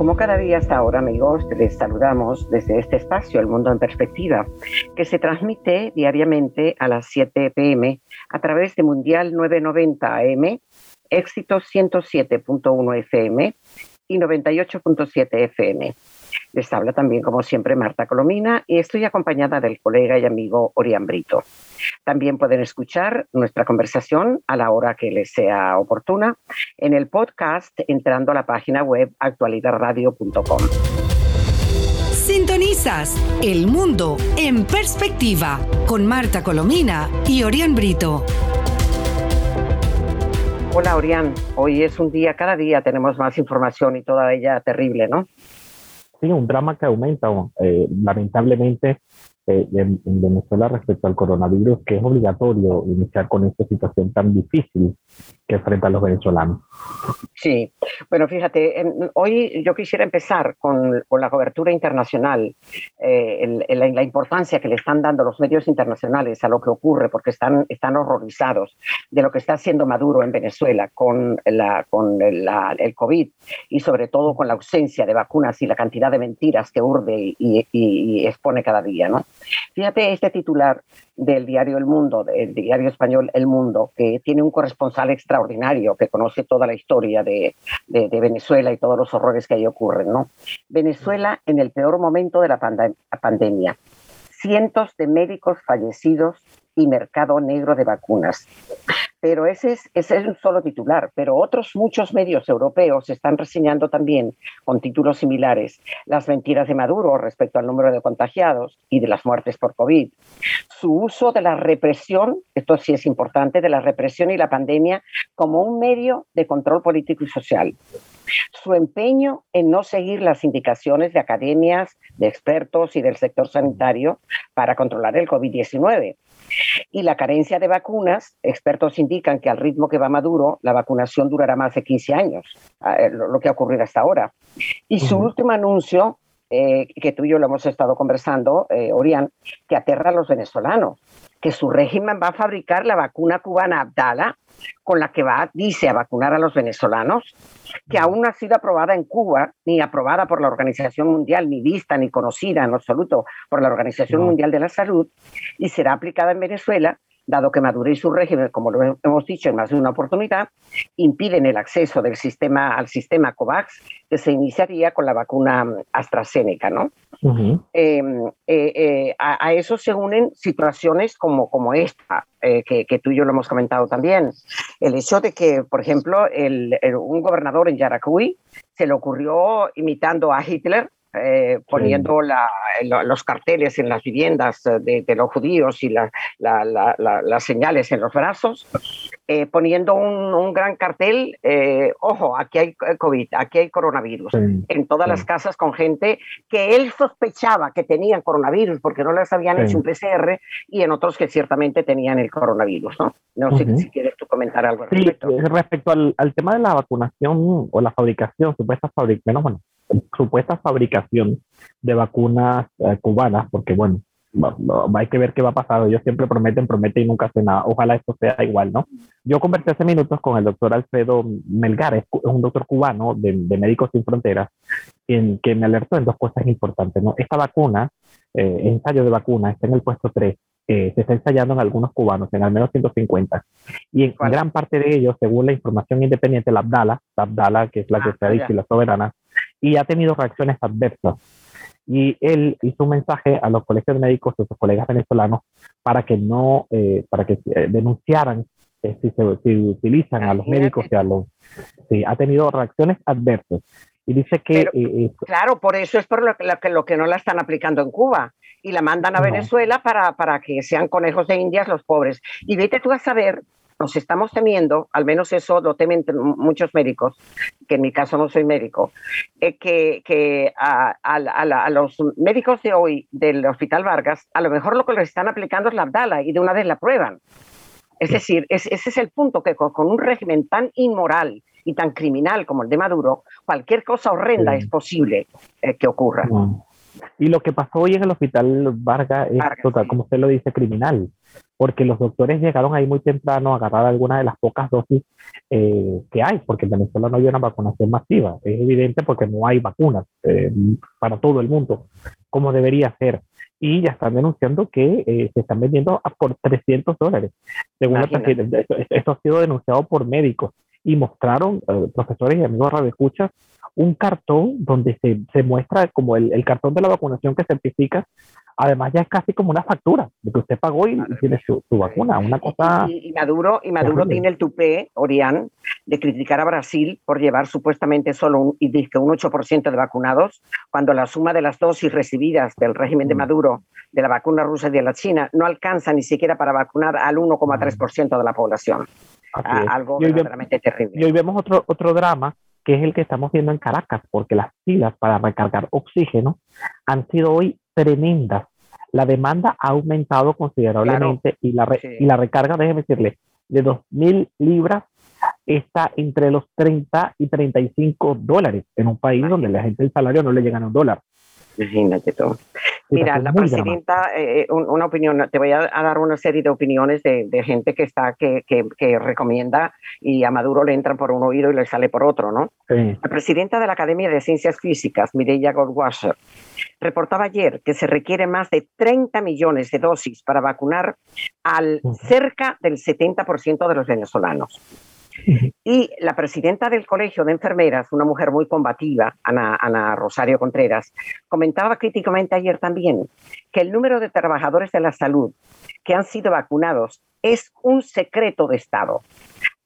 Como cada día hasta ahora, amigos, les saludamos desde este espacio, El Mundo en Perspectiva, que se transmite diariamente a las 7 pm a través de Mundial 990 AM, Éxito 107.1 FM y 98.7 FM. Les habla también, como siempre, Marta Colomina y estoy acompañada del colega y amigo Orián Brito. También pueden escuchar nuestra conversación a la hora que les sea oportuna en el podcast entrando a la página web actualidadradio.com. Sintonizas El Mundo en Perspectiva con Marta Colomina y Orián Brito. Hola Orián, hoy es un día, cada día tenemos más información y toda ella terrible, ¿no? Sí, un drama que aumenta. Eh, lamentablemente, eh, en, Venezuela respecto al coronavirus, que es obligatorio iniciar con esta situación tan difícil que enfrentan los venezolanos. Sí, bueno, fíjate, hoy yo quisiera empezar con, con la cobertura internacional, eh, la, importancia que le están dando los medios internacionales a lo que ocurre, porque están, están horrorizados de lo que está haciendo Maduro en Venezuela con, la, con el COVID y sobre todo con la ausencia de vacunas y la cantidad de mentiras que urde y, y expone cada día, ¿no? Fíjate este titular del diario El Mundo, del diario español El Mundo, que tiene un corresponsal extraordinario que conoce toda la historia de, Venezuela y todos los horrores que ahí ocurren. ¿no? Venezuela en el peor momento de la pandemia. Cientos de médicos fallecidos y mercado negro de vacunas. Pero ese es, ese es un solo titular, pero otros muchos medios europeos están reseñando también, con títulos similares, las mentiras de Maduro respecto al número de contagiados y de las muertes por COVID. Su uso de la represión, esto sí es importante, de la represión y la pandemia como un medio de control político y social su empeño en no seguir las indicaciones de academias, de expertos y del sector sanitario para controlar el COVID-19, y la carencia de vacunas, expertos indican que al ritmo que va Maduro, la vacunación durará más de 15 años, eh, lo que ha ocurrido hasta ahora. Y su último anuncio, eh, que tú y yo lo hemos estado conversando, eh, Orián, que aterra a los venezolanos, que su régimen va a fabricar la vacuna cubana Abdala, con la que va, dice, a vacunar a los venezolanos, que aún no ha sido aprobada en Cuba, ni aprobada por la Organización Mundial, ni vista, ni conocida en absoluto por la Organización Mundial de la Salud, y será aplicada en Venezuela, dado que Maduro y su régimen, como lo hemos dicho en más de una oportunidad, impiden el acceso del sistema al sistema COVAX, que se iniciaría con la vacuna AstraZeneca, ¿no? Em, eh, eh, a, eso se unen situaciones como, como esta, eh, que, tú y yo lo hemos comentado también. El hecho de que, por ejemplo, un gobernador en Yaracuy se le ocurrió imitando a Hitler eh, poniendo los carteles en las viviendas de, los judíos y las señales en los brazos, eh, poniendo un, gran cartel, eh, ojo, aquí hay COVID, aquí hay coronavirus, en todas las casas con gente que él sospechaba que tenían coronavirus porque no les habían hecho un PCR y en otros que ciertamente tenían el coronavirus. No, no sé si quieres tú comentar algo al respecto. respecto al, tema de la vacunación o la fabricación, supuesta fabricación, bueno, supuesta fabricación de vacunas eh, cubanas, porque bueno, hay que ver qué va a pasar. Ellos siempre prometen, prometen y nunca hacen nada. Ojalá esto sea igual, ¿no? Yo conversé hace minutos con el doctor Alfredo Melgar, es un doctor cubano de, Médicos Sin Fronteras, en, que me alertó en dos cosas importantes, ¿no? Esta vacuna, eh, ensayo de vacuna, está en el puesto 3, eh, se está ensayando en algunos cubanos, en al menos 150. Y en gran parte de ellos, según la información independiente, la Abdala, la Abdala, que es la que ah, se ha dicho y la soberana, y ha tenido reacciones adversas. Y él hizo un mensaje a los colegios médicos, a sus colegas venezolanos, para que no, eh, para que eh, denunciaran eh, si, se, utilizan a los médicos y a los... Sí, ha tenido reacciones adversas. Y dice que... claro, por eso es por lo que, lo que no la están aplicando en Cuba y la mandan a Venezuela para, para que sean conejos de indias los pobres. Y vete tú a saber nos estamos temiendo, al menos eso lo temen muchos médicos, que en mi caso no soy médico, eh, que, a, los médicos de hoy del Hospital Vargas, a lo mejor lo que les están aplicando es la Abdala y de una vez la prueban. Es decir, ese es el punto que con, un régimen tan inmoral y tan criminal como el de Maduro, cualquier cosa horrenda es posible eh, que ocurra. Y lo que pasó hoy en el hospital Vargas es total, como usted lo dice, criminal, porque los doctores llegaron ahí muy temprano a agarrar algunas de las pocas dosis eh, que hay, porque en Venezuela no hay una vacunación masiva. Es evidente porque no hay vacunas eh, para todo el mundo, como debería ser. Y ya están denunciando que eh, se están vendiendo por 300 dólares. Según esto, esto, ha sido denunciado por médicos y mostraron, profesores y amigos radio escucha un cartón donde se, se muestra como el, el, cartón de la vacunación que certifica. Además, ya es casi como una factura de que usted pagó y, tiene su, su, vacuna, una cosa. Y, Maduro, y Maduro tiene el tupé, Orián, de criticar a Brasil por llevar supuestamente solo un, y dice un 8% de vacunados, cuando la suma de las dosis recibidas del régimen de mm. Maduro, de la vacuna rusa y de la China, no alcanza ni siquiera para vacunar al 1,3% de la población. algo verdaderamente terrible. Y hoy vemos otro, otro drama que es el que estamos viendo en Caracas, porque las filas para recargar oxígeno han sido hoy tremendas. La demanda ha aumentado considerablemente y, la y la recarga, déjeme decirle, de 2.000 libras está entre los 30 y 35 dólares en un país donde la gente el salario no le llega a un dólar. Imagínate todo. Mira, la presidenta, eh, una opinión, te voy a, dar una serie de opiniones de, gente que está, que, que, recomienda y a Maduro le entra por un oído y le sale por otro, ¿no? La presidenta de la Academia de Ciencias Físicas, Mireya Goldwasser, reportaba ayer que se requiere más de 30 millones de dosis para vacunar al cerca del 70% de los venezolanos. Y la presidenta del Colegio de Enfermeras, una mujer muy combativa, Ana, Rosario Contreras, comentaba críticamente ayer también que el número de trabajadores de la salud que han sido vacunados es un secreto de Estado.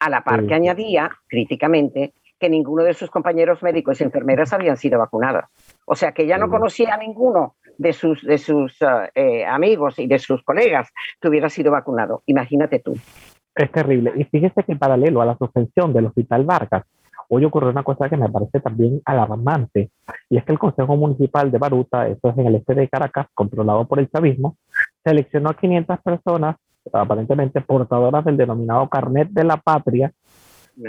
A la par que añadía críticamente que ninguno de sus compañeros médicos y enfermeras habían sido vacunados. O sea que ella no conocía a ninguno de sus, de sus eh, amigos y de sus colegas que hubiera sido vacunado. Imagínate tú. Es terrible. Y fíjese que en paralelo a la suspensión del Hospital Vargas, hoy ocurrió una cosa que me parece también alarmante, y es que el Consejo Municipal de Baruta, esto es en el este de Caracas, controlado por el chavismo, seleccionó a 500 personas, aparentemente portadoras del denominado carnet de la patria,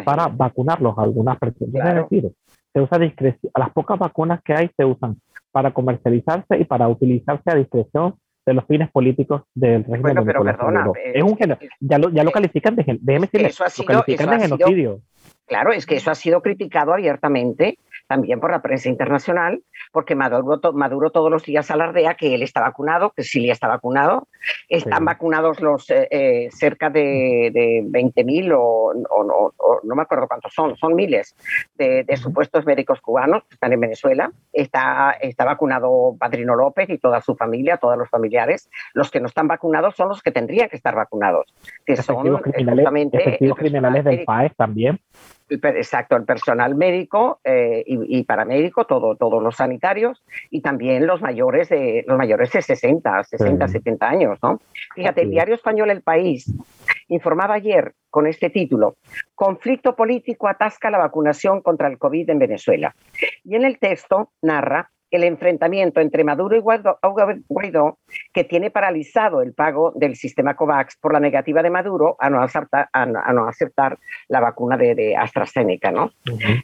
para vacunarlos a algunas personas. Es decir, se usa discreción, a las pocas vacunas que hay se usan para comercializarse y para utilizarse a discreción de los fines políticos del régimen bueno, pero perdona, es un ya lo, ya lo califican de, déjeme decirle, eso ha sido, lo califican de genocidio. claro, es que eso ha sido criticado abiertamente también por la prensa internacional, porque Maduro, Maduro todos los días alardea que él está vacunado, que Silia está vacunado. Están vacunados los eh, eh, cerca de, de 20.000 o, o, no me acuerdo cuántos son, son miles de, supuestos médicos cubanos que están en Venezuela. Está, está vacunado Padrino López y toda su familia, todos los familiares. Los que no están vacunados son los que tendrían que estar vacunados, que son criminales, criminales del PAES también. Exacto, el personal médico eh, y, paramédico, todo, todos los sanitarios y también los mayores de los mayores de 60, 60, 70 años, ¿no? Fíjate, el diario español El País informaba ayer con este título, Conflicto político atasca la vacunación contra el COVID en Venezuela. Y en el texto narra el enfrentamiento entre Maduro y Guaidó, que tiene paralizado el pago del sistema COVAX por la negativa de Maduro a no aceptar, a no, aceptar la vacuna de, AstraZeneca, ¿no?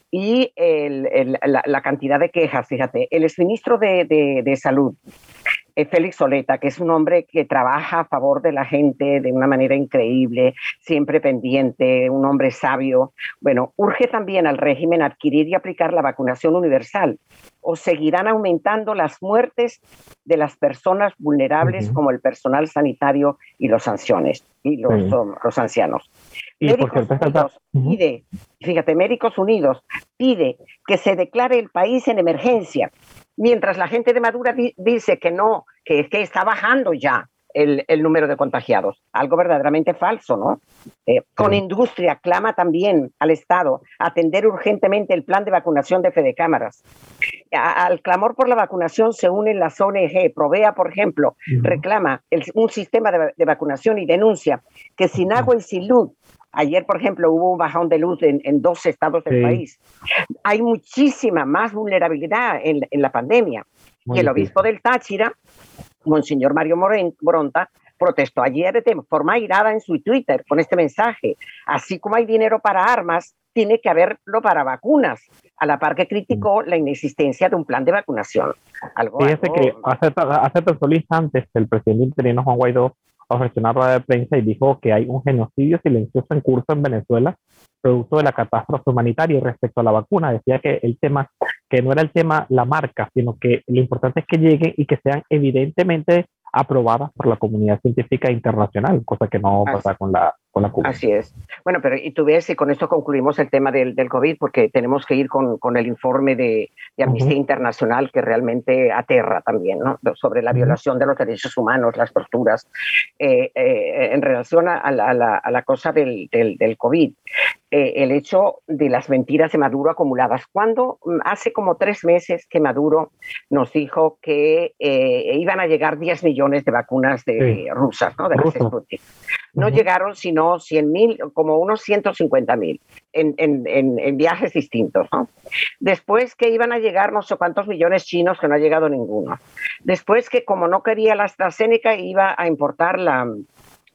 Y la, cantidad de quejas, fíjate, el exministro de, de Salud, eh, Félix Soleta, que es un hombre que trabaja a favor de la gente de una manera increíble, siempre pendiente, un hombre sabio. Bueno, urge también al régimen adquirir y aplicar la vacunación universal o seguirán aumentando las muertes de las personas vulnerables como el personal sanitario y los sanciones y los, los ancianos. Médicos Unidos pide, fíjate, Médicos Unidos pide que se declare el país en emergencia mientras la gente de Madura dice que no, que, que está bajando ya el, número de contagiados. Algo verdaderamente falso, ¿no? Eh, con industria clama también al Estado atender urgentemente el plan de vacunación de Fede Cámaras. al clamor por la vacunación se unen las ONG. Provea, por ejemplo, reclama un sistema de, vacunación y denuncia que sin agua y sin luz Ayer, por ejemplo, hubo un bajón de luz en, dos estados del país. Hay muchísima más vulnerabilidad en, la pandemia. y el obispo del Táchira, Monseñor Mario Bronta, protestó ayer de forma irada en su Twitter con este mensaje. Así como hay dinero para armas, tiene que haberlo para vacunas, a la par que criticó la inexistencia de un plan de vacunación. Algo, Fíjese que hace, hace instantes el presidente interino Juan Guaidó ofreció una rueda de prensa y dijo que hay un genocidio silencioso en curso en Venezuela producto de la catástrofe humanitaria. Y respecto a la vacuna decía que el tema que no era el tema la marca sino que lo importante es que lleguen y que sean evidentemente aprobadas por la comunidad científica internacional, cosa que no pasa con la, con la Así es. Bueno, pero y tú ves, y con esto concluimos el tema del, del COVID, porque tenemos que ir con, con el informe de, de Amnistía Internacional que realmente aterra también, ¿no? Sobre la violación de los derechos humanos, las torturas, eh, eh, en relación a la, a la, cosa del, del, del COVID. Eh, el hecho de las mentiras de Maduro acumuladas. Cuando mm, hace como tres meses que Maduro nos dijo que iban a llegar 10 millones de vacunas de rusas, ¿no? De las Sputnik. No llegaron sino 100 mil, como unos 150 mil en, en, en, viajes distintos. ¿no? Después que iban a llegar no sé cuántos millones chinos, que no ha llegado ninguno. Después que como no quería la AstraZeneca, iba a importar la,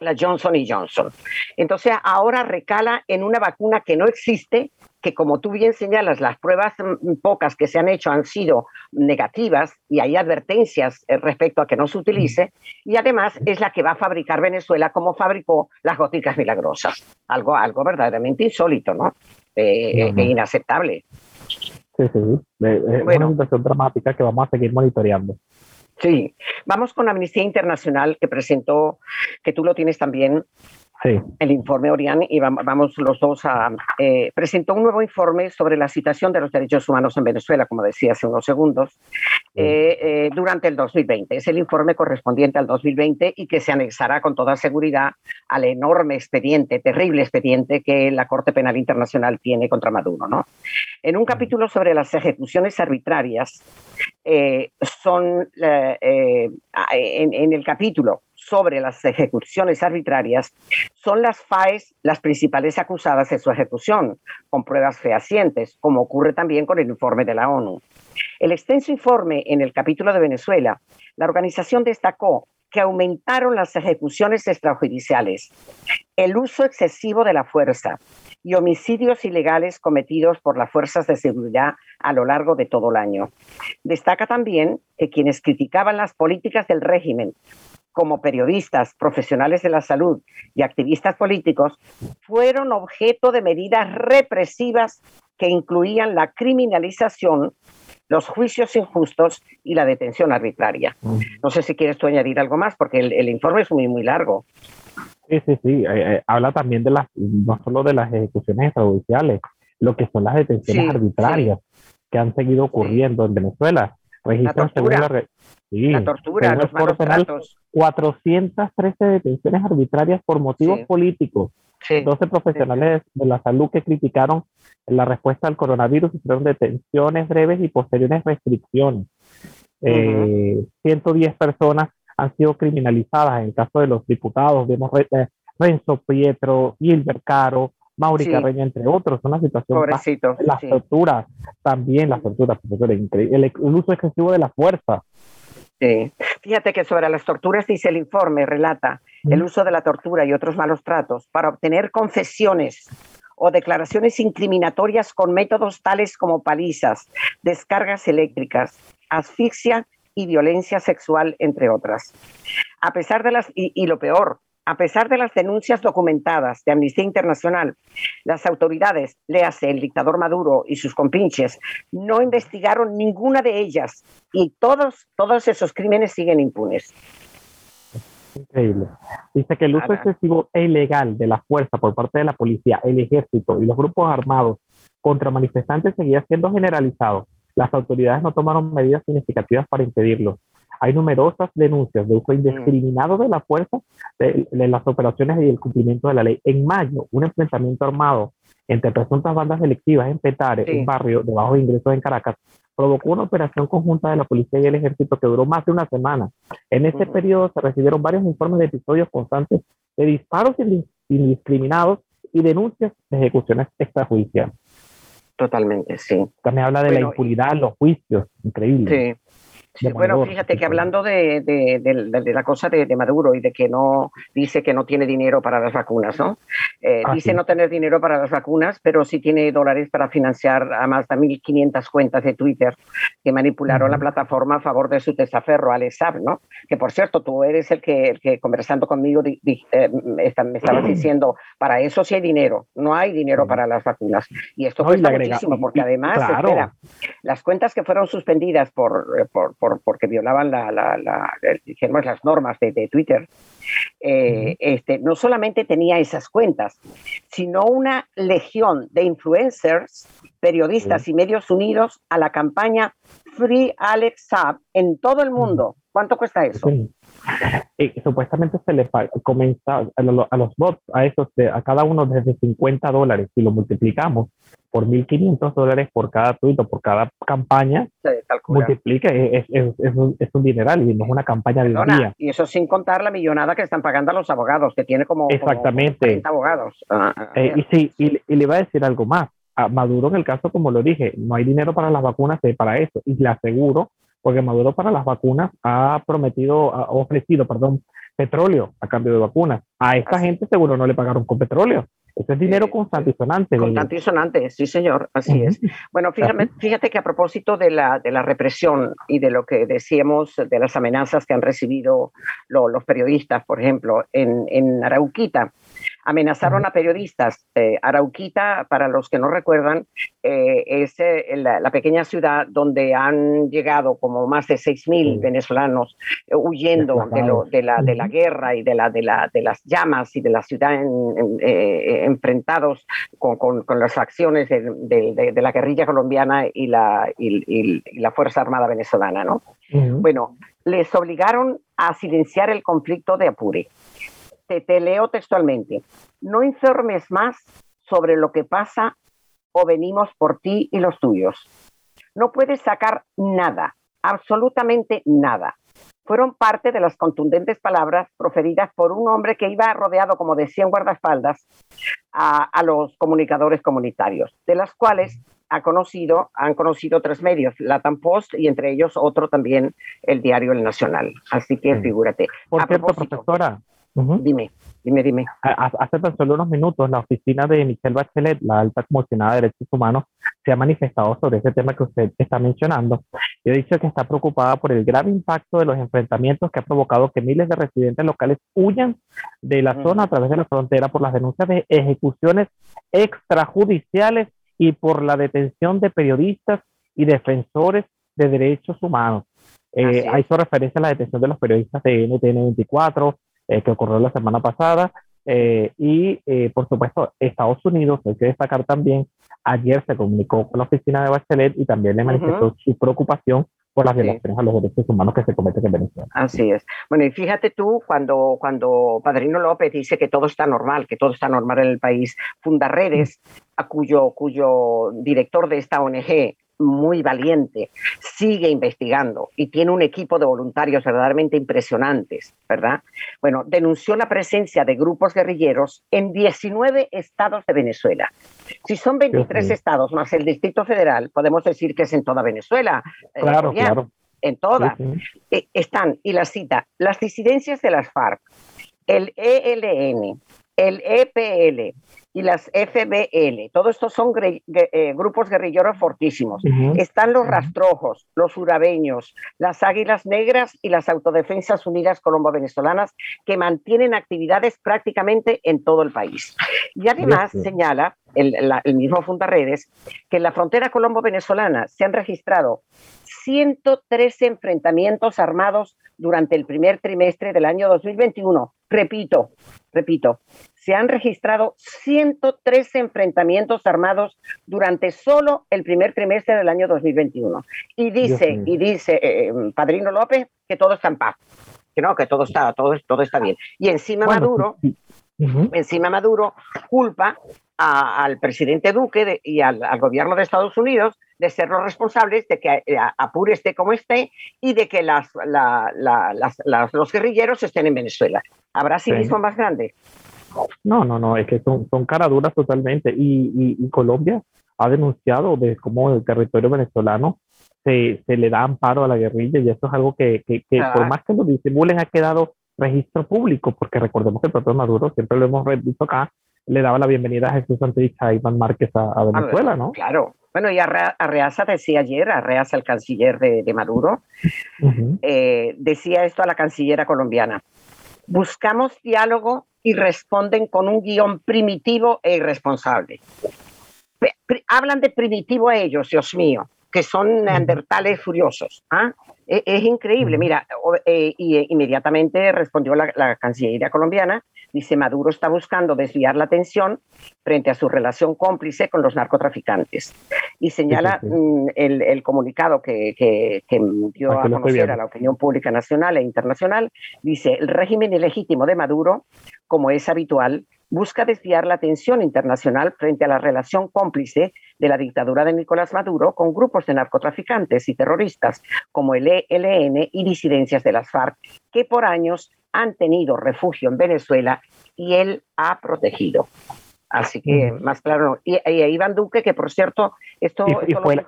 la Johnson y Johnson. Entonces ahora recala en una vacuna que no existe, que como tú bien señalas, las pruebas mm, pocas que se han hecho han sido negativas y hay advertencias eh, respecto a que no se utilice, y además es la que va a fabricar Venezuela como fabricó las góticas milagrosas. Algo, algo verdaderamente insólito, ¿no? Eh, e inaceptable. Sí, sí, es una situación dramática que vamos a seguir monitoreando. Sí, vamos con Amnistía Internacional que presentó, que tú lo tienes también, el informe Orián, y vamos los dos a... Eh, presentó un nuevo informe sobre la situación de los derechos humanos en Venezuela, como decía hace unos segundos, eh, eh, durante el 2020. Es el informe correspondiente al 2020 y que se anexará con toda seguridad al enorme expediente, terrible expediente que la Corte Penal Internacional tiene contra Maduro. ¿no? En un capítulo sobre las ejecuciones arbitrarias, son en el capítulo sobre las ejecuciones arbitrarias, son las FAES las principales acusadas de su ejecución, con pruebas fehacientes, como ocurre también con el informe de la ONU. El extenso informe en el capítulo de Venezuela, la organización destacó que aumentaron las ejecuciones extrajudiciales, el uso excesivo de la fuerza y homicidios ilegales cometidos por las fuerzas de seguridad a lo largo de todo el año. Destaca también que quienes criticaban las políticas del régimen como periodistas, profesionales de la salud y activistas políticos, fueron objeto de medidas represivas que incluían la criminalización, los juicios injustos y la detención arbitraria. No sé si quieres tú añadir algo más, porque el, informe es muy, muy largo. Sí, sí, sí. Eh, eh, habla también de las, no solo de las ejecuciones extrajudiciales, lo que son las detenciones arbitrarias que han seguido ocurriendo en Venezuela. Registran la tortura, los malos tratos. 413 detenciones arbitrarias por motivos políticos. 12 profesionales de la salud que criticaron la respuesta al coronavirus hicieron detenciones breves y posteriores restricciones. 110 eh, personas han sido criminalizadas en el caso de los diputados, vemos eh, Renzo Pietro, Gilbert Caro, Mauri Carreño, entre otros. Una situación. Pobrecito. Las torturas, también las torturas, el, el, uso excesivo de la fuerza. Sí. Fíjate que sobre las torturas dice el informe, relata el uso de la tortura y otros malos tratos para obtener confesiones o declaraciones incriminatorias con métodos tales como palizas, descargas eléctricas, asfixia y violencia sexual, entre otras. A pesar de las, y lo peor, a pesar de las denuncias documentadas de Amnistía Internacional, las autoridades, léase el dictador Maduro y sus compinches, no investigaron ninguna de ellas y todos, todos esos crímenes siguen impunes. Increíble. Dice que el uso excesivo e ilegal de la fuerza por parte de la policía, el ejército y los grupos armados contra manifestantes seguía siendo generalizado. Las autoridades no tomaron medidas significativas para impedirlo. Hay numerosas denuncias de uso indiscriminado de la fuerza de, las operaciones y el cumplimiento de la ley. En mayo, un enfrentamiento armado entre presuntas bandas delictivas en Petare, un barrio de bajos ingresos en Caracas, provocó una operación conjunta de la policía y el ejército que duró más de una semana. En ese periodo se recibieron varios informes de episodios constantes de disparos indiscriminados y denuncias de ejecuciones extrajudiciales. Totalmente, sí. También habla de la impunidad, los juicios, increíble. Sí. Bueno, fíjate que hablando de, de, la cosa de, Maduro y de que no dice que no tiene dinero para las vacunas, ¿no? Eh, ah, dice no tener dinero para las vacunas, pero sí tiene dólares para financiar a más de 1.500 cuentas de Twitter que manipularon la plataforma a favor de su desaferro, Alessab, ¿no? Que por cierto, tú eres el que, que conversando conmigo eh, me estabas diciendo, para eso sí hay dinero, no hay dinero para las vacunas. Y esto cuesta muchísimo, porque además, espera, las cuentas que fueron suspendidas por, eh, por porque violaban la, la, las normas de, Twitter, eh, este, no solamente tenía esas cuentas, sino una legión de influencers, periodistas y medios unidos a la campaña Free Alex Saab en todo el mundo. ¿Cuánto cuesta eso? Y supuestamente se le comienza a, los bots, a esos, a cada uno desde 50 dólares, si lo multiplicamos por 1.500 dólares por cada tuit o por cada campaña, multiplica, es, es, es, un, es, un, dineral y no es una campaña de día. Y eso sin contar la millonada que están pagando a los abogados, que tiene como, Exactamente. abogados. Ah, ah, eh, y sí, y, y, le iba a decir algo más. A Maduro, en el caso, como lo dije, no hay dinero para las vacunas eh, para eso. Y le aseguro porque Maduro para las vacunas ha prometido, ha ofrecido, perdón, petróleo a cambio de vacunas. A esta gente seguro no le pagaron con petróleo. Ese es dinero constante y sonante. Constante y sonante, sí, señor, así es. Bueno, fíjate, fíjate que a propósito de la, de la represión y de lo que decíamos, de las amenazas que han recibido los periodistas, por ejemplo, en, en Arauquita, amenazaron a periodistas. Eh, Arauquita, para los que no recuerdan, eh, es eh, la, pequeña ciudad donde han llegado como más de 6.000 venezolanos huyendo de, la, de la guerra y de, la, de, la, de las llamas y de la ciudad enfrentados con, con, las acciones de, la guerrilla colombiana y la, y, la Fuerza Armada venezolana. ¿no? Bueno, les obligaron a silenciar el conflicto de Apure te, leo textualmente, no informes más sobre lo que pasa o venimos por ti y los tuyos. No puedes sacar nada, absolutamente nada. Fueron parte de las contundentes palabras proferidas por un hombre que iba rodeado como de 100 guardaespaldas a, a los comunicadores comunitarios, de las cuales ha conocido, han conocido tres medios, Latam Post y entre ellos otro también, el diario El Nacional. Así que figúrate. Por cierto, profesora, Dime, dime, dime. Hace tan solo unos minutos, la oficina de Michelle Bachelet, la alta comisionada de derechos humanos, se ha manifestado sobre ese tema que usted está mencionando y ha dicho que está preocupada por el grave impacto de los enfrentamientos que ha provocado que miles de residentes locales huyan de la zona a través de la frontera por las denuncias de ejecuciones extrajudiciales y por la detención de periodistas y defensores de derechos humanos. Eh, ha hecho referencia a la detención de los periodistas de NTN 24, eh, que ocurrió la semana pasada. Eh, y, eh, por supuesto, Estados Unidos, hay que destacar también, ayer se comunicó con la oficina de Bachelet y también le manifestó su preocupación por las violaciones a los derechos humanos que se cometen en Venezuela. Así es. Bueno, y fíjate tú, cuando, cuando Padrino López dice que todo está normal, que todo está normal en el país, funda redes, a cuyo, cuyo director de esta ONG muy valiente, sigue investigando y tiene un equipo de voluntarios verdaderamente impresionantes, ¿verdad? Bueno, denunció la presencia de grupos guerrilleros en 19 estados de Venezuela. Si son 23 estados más el Distrito Federal, podemos decir que es en toda Venezuela. Eh, claro, claro. En toda. Eh, están, y la cita, las disidencias de las FARC, el ELN, el EPL, y las FBL. Todos estos son eh, grupos guerrilleros fortísimos. Están los rastrojos, los urabeños, las águilas negras y las autodefensas unidas colombo-venezolanas que mantienen actividades prácticamente en todo el país. Y además señala el, el mismo Fundaredes que en la frontera colombo-venezolana se han registrado 113 enfrentamientos armados durante el primer trimestre del año 2021. Repito, repito, se han registrado 113 enfrentamientos armados durante solo el primer trimestre del año 2021. Y dice, y dice eh, Padrino López que todo está en paz, que no, que todo está, todo, todo está bien. Y encima Maduro, encima Maduro culpa al presidente Duque y al, gobierno de Estados Unidos de ser los responsables de que eh, Apure esté como esté y de que las, los guerrilleros estén en Venezuela. ¿Habrá civismo más grande? No, no, no, es que son, son caraduras totalmente. Y, y, Colombia ha denunciado de cómo el territorio venezolano se, se, le da amparo a la guerrilla y eso es algo que, que, que por ah. más que lo disimulen ha quedado registro público, porque recordemos que el propio Maduro, siempre lo hemos visto acá, le daba la bienvenida a Jesús Santos a Iván Márquez a, Venezuela, ¿no? Claro. Bueno, y Arreaza decía ayer, Arreaza, el canciller de, de Maduro, eh, decía esto a la cancillera colombiana. Buscamos diálogo y responden con un guion primitivo e irresponsable. Hablan de primitivo a ellos, Dios mío, que son neandertales furiosos. ¿ah? E, es, increíble, mira, eh, y eh, inmediatamente respondió la, la, Cancillería colombiana, dice Maduro está buscando desviar la atención frente a su relación cómplice con los narcotraficantes. Y señala mm, el, el, comunicado que, que, que dio a conocer a la opinión pública nacional e internacional, dice, el régimen ilegítimo de Maduro, como es habitual, busca desviar la atención internacional frente a la relación cómplice de la dictadura de Nicolás Maduro con grupos de narcotraficantes y terroristas como el ELN y disidencias de las FARC, que por años han tenido refugio en Venezuela y él ha protegido. Así que, más claro, y, y, Iván Duque, que por cierto, esto, y, esto, fue,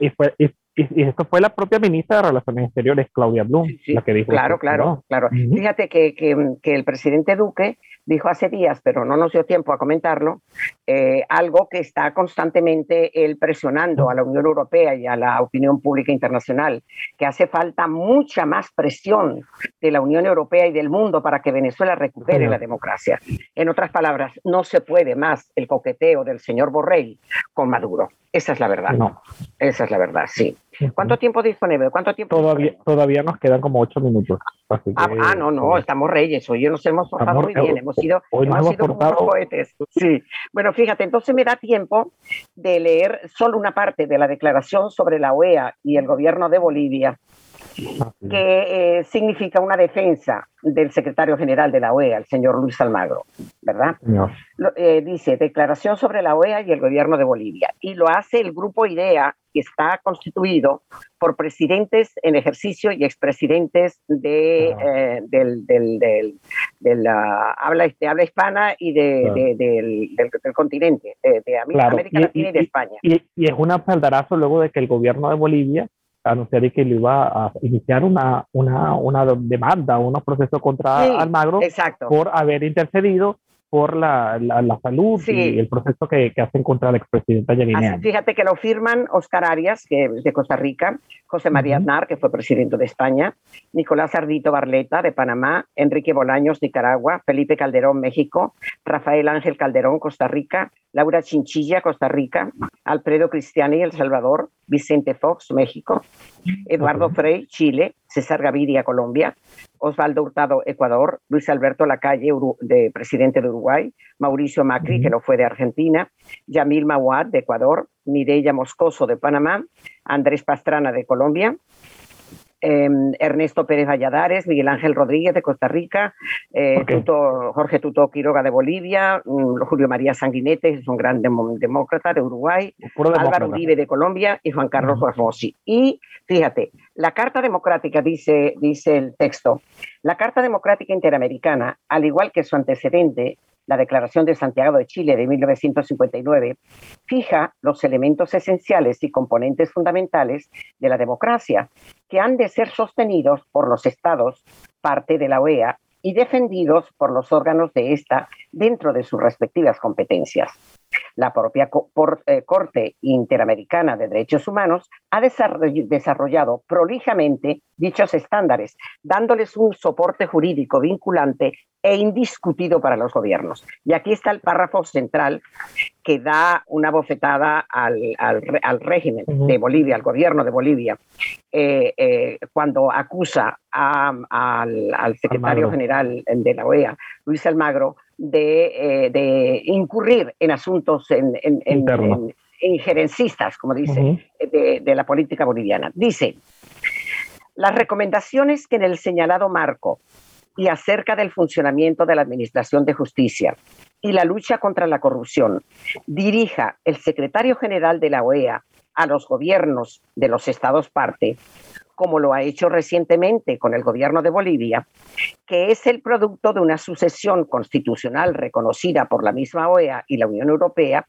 y, fue, y, esto fue la propia ministra de Relaciones Exteriores, Claudia Blum, la que dijo. Claro, claro, claro. Fíjate que, que, que, el presidente Duque dijo hace días, pero no nos dio tiempo a comentarlo, eh, algo que está constantemente él presionando a la Unión Europea y a la opinión pública internacional, que hace falta mucha más presión de la Unión Europea y del mundo para que Venezuela recupere la democracia. En otras palabras, no se puede más el coqueteo del señor Borrell con Maduro. Esa es la verdad. No. Esa es la verdad, sí. ¿Cuánto tiempo disponible? ¿Cuánto tiempo todavía, todavía nos quedan como ocho minutos. ah, ah, no, no, estamos reyes. Hoy nos hemos portado muy bien. Hemos sido, hemos sido cohetes. Sí. Bueno, fíjate, entonces me da tiempo de leer solo una parte de la declaración sobre la OEA y el gobierno de Bolivia que eh, significa una defensa del secretario general de la OEA, el señor Luis Almagro, ¿verdad? Eh, dice, declaración sobre la OEA y el gobierno de Bolivia. Y lo hace el grupo IDEA, que está constituido por presidentes en ejercicio y expresidentes de, eh, del, del, de, la habla, de habla hispana y de, del, del, continente, de, América Latina y, de España. Y, y es un espaldarazo luego de que el gobierno de Bolivia anunciar que le iba a iniciar una, una, una demanda, unos procesos contra Almagro por haber intercedido por la, la, salud y el proceso que, que, hacen contra la expresidenta Yanine Fíjate que lo firman Oscar Arias, que de Costa Rica, José María Aznar, que fue presidente de España, Nicolás Ardito Barleta, de Panamá, Enrique Bolaños, Nicaragua, Felipe Calderón, México, Rafael Ángel Calderón, Costa Rica, Laura Chinchilla, Costa Rica, Alfredo Cristiani, El Salvador, Vicente Fox, México, Eduardo Frey, Chile, César Gaviria, Colombia, Osvaldo Hurtado, Ecuador, Luis Alberto Lacalle, de presidente de Uruguay, Mauricio Macri, que lo fue de Argentina, Yamil Mawad, de Ecuador, Mireya Moscoso, de Panamá, Andrés Pastrana, de Colombia, Em, Ernesto Pérez Valladares, Miguel Ángel Rodríguez de Costa Rica, eh, Jorge Tuto Quiroga de Bolivia, mm, Julio María Sanguinete, es un gran demócrata de Uruguay, Álvaro Uribe de Colombia y Juan Carlos uh Y fíjate, la Carta Democrática, dice, dice el texto, la Carta Democrática Interamericana, al igual que su antecedente, la Declaración de Santiago de Chile de 1959, fija los elementos esenciales y componentes fundamentales de la democracia, que han de ser sostenidos por los estados, parte de la OEA, y defendidos por los órganos de esta dentro de sus respectivas competencias. La propia eh, Corte Interamericana de Derechos Humanos ha desarrollado prolijamente dichos estándares, dándoles un soporte jurídico vinculante e indiscutido para los gobiernos. Y aquí está el párrafo central que da una bofetada al, al, régimen de Bolivia, al gobierno de Bolivia, eh, eh, cuando acusa al, secretario general de la OEA, Luis Almagro, de, eh, de incurrir en asuntos en, en, injerencistas, como dice, de, de la política boliviana. Dice, las recomendaciones que en el señalado marco y acerca del funcionamiento de la Administración de Justicia y la lucha contra la corrupción dirija el secretario general de la OEA a los gobiernos de los estados parte, como lo ha hecho recientemente con el gobierno de Bolivia, que es el producto de una sucesión constitucional reconocida por la misma OEA y la Unión Europea,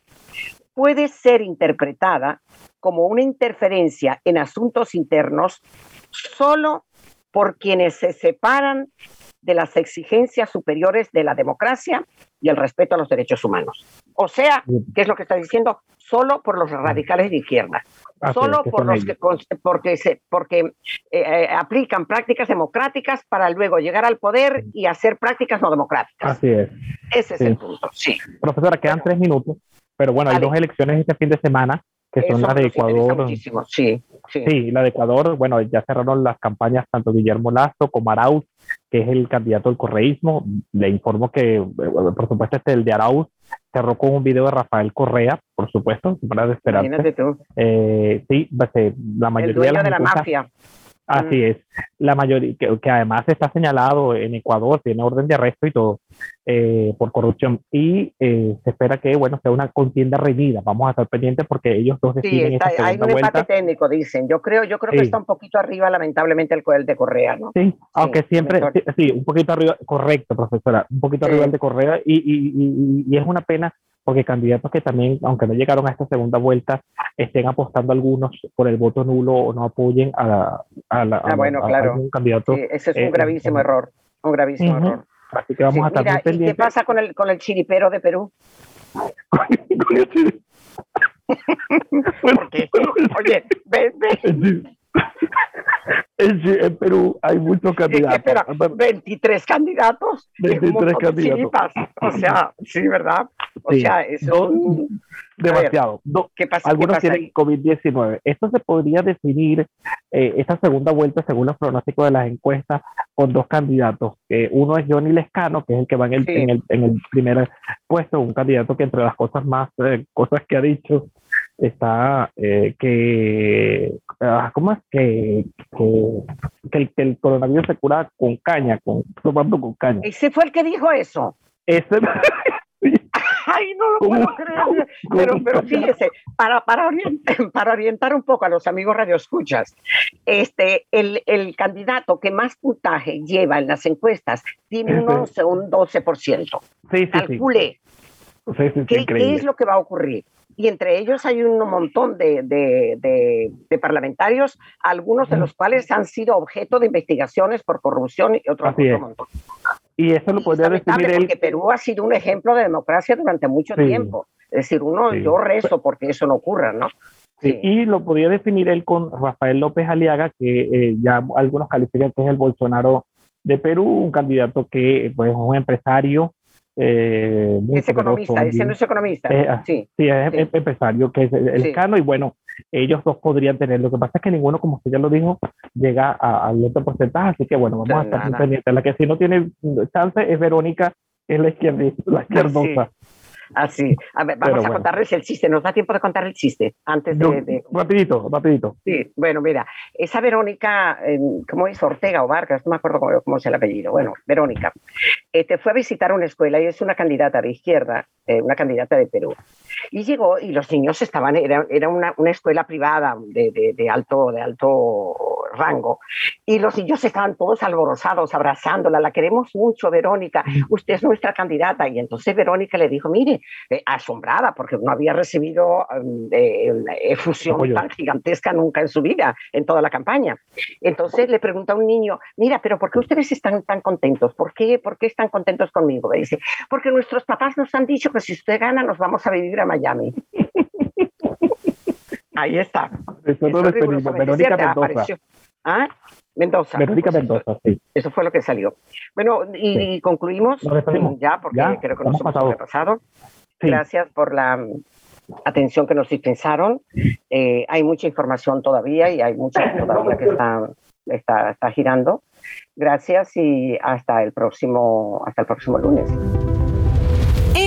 puede ser interpretada como una interferencia en asuntos internos solo por quienes se separan de las exigencias superiores de la democracia y el respeto a los derechos humanos. O sea, ¿qué es lo que está diciendo? Solo por los radicales de izquierda. solo por los que porque se porque eh, eh, aplican prácticas democráticas para luego llegar al poder y hacer prácticas no democráticas. Así es. Ese es el punto. Sí. Profesora, quedan tres minutos, pero bueno, hay dos elecciones este fin de semana que son las de Ecuador. Sí, sí. la de Ecuador, bueno, ya cerraron las campañas tanto Guillermo Lazo como Arauz, que es el candidato del correísmo. Le informo que, eh, por supuesto, este el de Arauz cerró con un video de Rafael Correa, por supuesto, para esperar. Imagínate tú. Eh, sí, pues, eh, la mayoría de, de la mafia. Así es. La mayoría, que, además está señalado en Ecuador, tiene orden de arresto y todo eh, por corrupción. Y eh, se espera que, bueno, sea una contienda reñida. Vamos a estar pendientes porque ellos dos deciden. Sí, está, hay un empate técnico, dicen. Yo creo, yo creo que está un poquito arriba, lamentablemente, el, el de Correa, ¿no? Sí, aunque siempre, sí, un poquito arriba, correcto, profesora, un poquito arriba el de Correa. Y, y, y, y es una pena porque candidatos que también, aunque no llegaron a esta segunda vuelta, estén apostando algunos por el voto nulo o no apoyen a, a, la, ah, bueno, claro. un candidato. ese es un eh, gravísimo error, un gravísimo error. Así que vamos a estar mira, ¿y ¿Qué pasa con el, con el chiripero de Perú? con el chiripero. oye, ven, ven. En, Perú hay muchos candidatos. Espera, 23 candidatos. 23 candidatos. O sea, sí, ¿verdad? O sea, eso. demasiado. ¿Qué pasa, Algunos tienen COVID-19. Esto se podría definir, eh, esta segunda vuelta, según los pronósticos de las encuestas, con dos candidatos. uno es Johnny Lescano, que es el que va en el, en el, en el primer puesto, un candidato que entre las cosas más, eh, cosas que ha dicho, está eh, que, ah, ¿cómo es? Que, que, el, coronavirus se cura con caña, con, tomando con caña. Ese fue el que dijo eso. Ese, Ay, no lo puedo creer. Pero, pero fíjese, para, para, orientar, para orientar un poco a los amigos radioescuchas, este, el, el candidato que más puntaje lleva en las encuestas tiene un 11 un 12%. Sí, sí, Calcule. ¿Qué, ¿Qué es lo que va a ocurrir? Y entre ellos hay un montón de, de, parlamentarios, algunos de los cuales han sido objeto de investigaciones por corrupción y otros montón. Y eso lo podría definir él. Porque Perú ha sido un ejemplo de democracia durante mucho tiempo. Es decir, uno, yo rezo porque eso no ocurra, ¿no? Sí. Y lo podría definir él con Rafael López Aliaga, que eh, ya algunos califican que es el Bolsonaro de Perú, un candidato que pues, es un empresario eh, es economista, ese no es economista. Eh, ah, sí, sí, es empresario, que es el, Cano, y bueno, ellos dos podrían tener. Lo que pasa es que ninguno, como usted ya lo dijo, llega al otro porcentaje, así que bueno, vamos a estar pendientes. La que sí no tiene chance es Verónica, es la izquierda, la izquierdosa. Así. A ver, vamos a contarles el chiste. ¿Nos da tiempo de contar el chiste antes de, Rapidito, rapidito. Sí, bueno, mira, esa Verónica, ¿cómo es? Ortega o Vargas, no me acuerdo cómo, es el apellido. Bueno, Verónica, este, fue a visitar una escuela y es una candidata de izquierda, eh, una candidata de Perú. Y llegó y los niños estaban, era, era una, una, escuela privada de, de, de, alto, de alto rango, y los niños estaban todos alborozados, abrazándola, la queremos mucho, Verónica, usted es nuestra candidata. Y entonces Verónica le dijo, mire, eh, asombrada, porque no había recibido eh, efusión tan gigantesca nunca en su vida, en toda la campaña. Entonces le pregunta a un niño, mira, pero ¿por qué ustedes están tan contentos? ¿Por qué, ¿Por qué están contentos conmigo? Le dice, porque nuestros papás nos han dicho que si usted gana nos vamos a vivir a Miami. Ahí está. Eso no lo Verónica Mendoza. ¿Ah? Mendoza. Verónica Mendoza, sí. Eso fue lo que salió. Bueno, y, concluimos ya, porque creo que nos hemos pasado. pasado. Gracias por la mm, atención que nos dispensaron. Eh, hay mucha información todavía y hay mucha todavía que está, está, está girando. Gracias y hasta el próximo, hasta el próximo lunes